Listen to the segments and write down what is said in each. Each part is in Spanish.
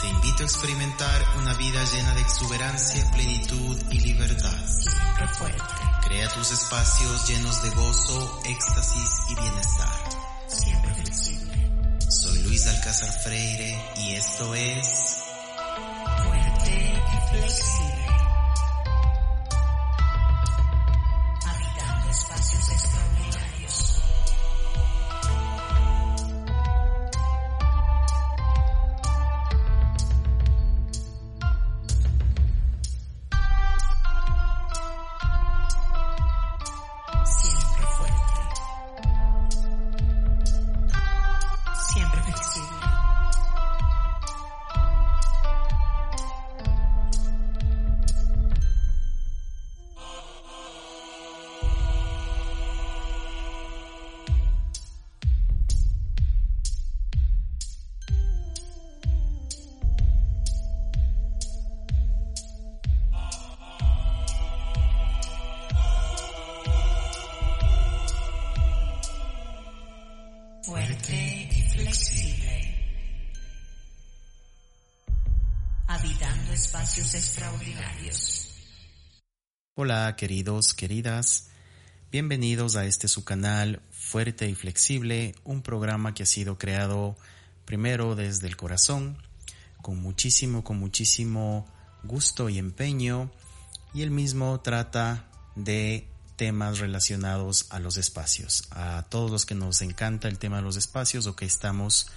Te invito a experimentar una vida llena de exuberancia, plenitud y libertad. Siempre fuerte. Crea tus espacios llenos de gozo, éxtasis y bienestar. Siempre flexible. Soy Luis Alcázar Freire y esto es y flexible. Habitando espacios extraordinarios. Hola queridos, queridas, bienvenidos a este su canal Fuerte y Flexible, un programa que ha sido creado primero desde el corazón, con muchísimo, con muchísimo gusto y empeño, y el mismo trata de temas relacionados a los espacios, a todos los que nos encanta el tema de los espacios o que estamos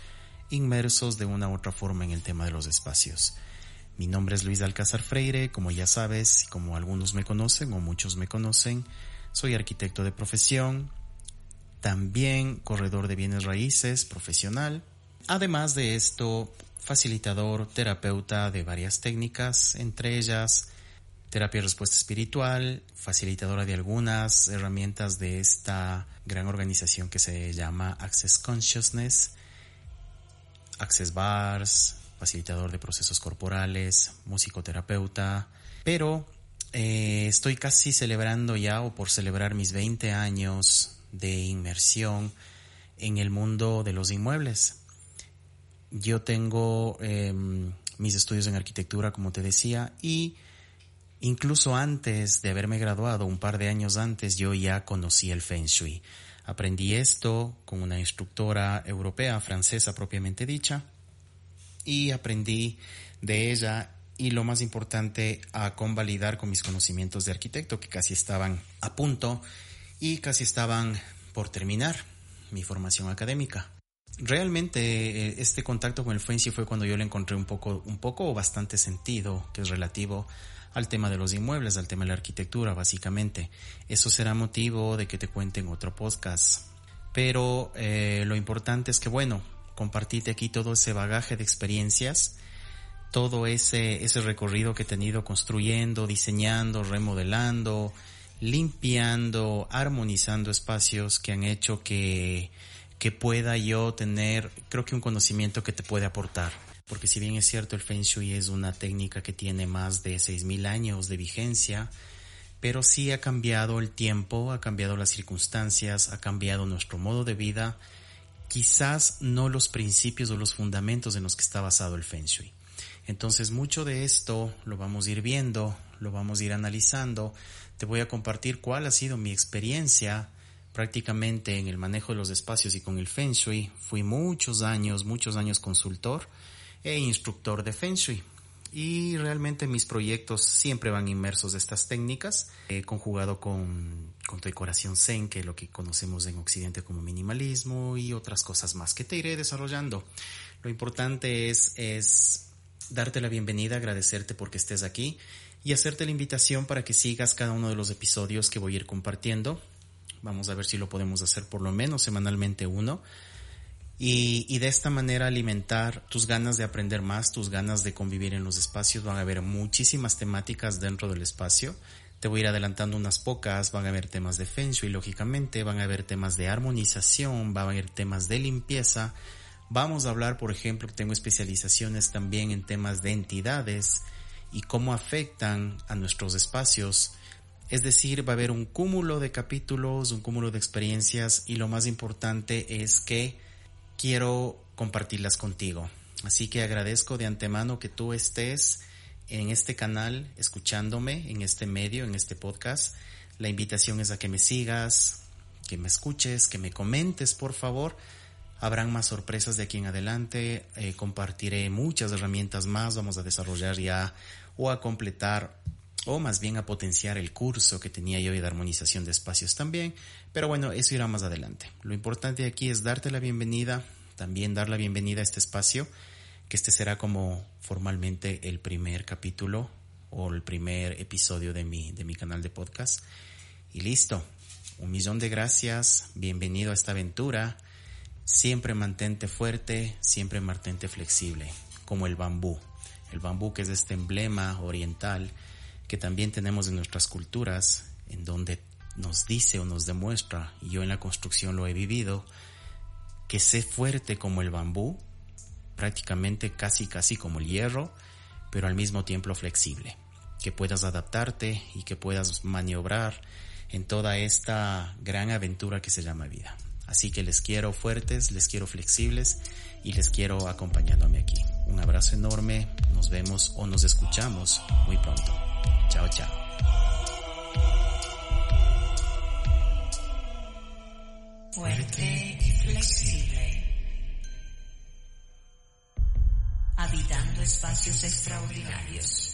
inmersos de una u otra forma en el tema de los espacios. Mi nombre es Luis Alcázar Freire, como ya sabes, como algunos me conocen o muchos me conocen, soy arquitecto de profesión, también corredor de bienes raíces profesional, además de esto, facilitador, terapeuta de varias técnicas, entre ellas terapia de respuesta espiritual, facilitadora de algunas herramientas de esta gran organización que se llama Access Consciousness, Access Bars, facilitador de procesos corporales, musicoterapeuta, pero eh, estoy casi celebrando ya o por celebrar mis 20 años de inmersión en el mundo de los inmuebles. Yo tengo eh, mis estudios en arquitectura, como te decía, y incluso antes de haberme graduado, un par de años antes, yo ya conocí el Feng Shui. Aprendí esto con una instructora europea, francesa propiamente dicha, y aprendí de ella y lo más importante a convalidar con mis conocimientos de arquitecto que casi estaban a punto y casi estaban por terminar mi formación académica. Realmente eh, este contacto con el Feng Shui fue cuando yo le encontré un poco, un poco o bastante sentido que es relativo al tema de los inmuebles, al tema de la arquitectura, básicamente. Eso será motivo de que te cuente en otro podcast. Pero eh, lo importante es que, bueno, compartite aquí todo ese bagaje de experiencias, todo ese, ese recorrido que he tenido construyendo, diseñando, remodelando, limpiando, armonizando espacios que han hecho que, que pueda yo tener, creo que un conocimiento que te puede aportar. Porque si bien es cierto el Feng Shui es una técnica que tiene más de 6.000 años de vigencia, pero sí ha cambiado el tiempo, ha cambiado las circunstancias, ha cambiado nuestro modo de vida, quizás no los principios o los fundamentos en los que está basado el Feng Shui. Entonces mucho de esto lo vamos a ir viendo, lo vamos a ir analizando. Te voy a compartir cuál ha sido mi experiencia prácticamente en el manejo de los espacios y con el Feng Shui. Fui muchos años, muchos años consultor e instructor de Feng Shui. Y realmente mis proyectos siempre van inmersos de estas técnicas, he conjugado con, con decoración zen, que es lo que conocemos en Occidente como minimalismo y otras cosas más que te iré desarrollando. Lo importante es, es darte la bienvenida, agradecerte porque estés aquí y hacerte la invitación para que sigas cada uno de los episodios que voy a ir compartiendo. Vamos a ver si lo podemos hacer por lo menos semanalmente uno y, de esta manera alimentar tus ganas de aprender más, tus ganas de convivir en los espacios. Van a haber muchísimas temáticas dentro del espacio. Te voy a ir adelantando unas pocas, van a haber temas de Feng lógicamente, van a haber temas de armonización, van a haber temas de limpieza. Vamos a hablar, por ejemplo, tengo especializaciones también en temas de entidades y cómo afectan a nuestros espacios. Es decir, va a haber un cúmulo de capítulos, un cúmulo de experiencias y lo más importante es que quiero compartirlas contigo. Así que agradezco de antemano que tú estés en este canal, escuchándome, en este medio, en este podcast. La invitación es a que me sigas, que me escuches, que me comentes, por favor. Habrán más sorpresas de aquí en adelante. Eh, compartiré muchas herramientas más. Vamos a desarrollar ya o a completar o más bien a potenciar el curso que tenía yo de armonización de espacios también. Pero bueno, eso irá más adelante. Lo importante aquí es darte la bienvenida, también dar la bienvenida a este espacio, que este será como formalmente el primer capítulo o el primer episodio de mi, de mi canal de podcast. Y listo. Un millón de gracias. Bienvenido a esta aventura. Siempre mantente fuerte, siempre mantente flexible, como el bambú. El bambú que es este emblema oriental que también tenemos en nuestras culturas, en donde nos dice o nos demuestra, y yo en la construcción lo he vivido, que sé fuerte como el bambú, prácticamente casi casi como el hierro, pero al mismo tiempo flexible, que puedas adaptarte y que puedas maniobrar en toda esta gran aventura que se llama vida. Así que les quiero fuertes, les quiero flexibles y les quiero acompañándome aquí. Un abrazo enorme, nos vemos o nos escuchamos muy pronto. Chao, chao. Fuerte y flexible. Habitando espacios extraordinarios.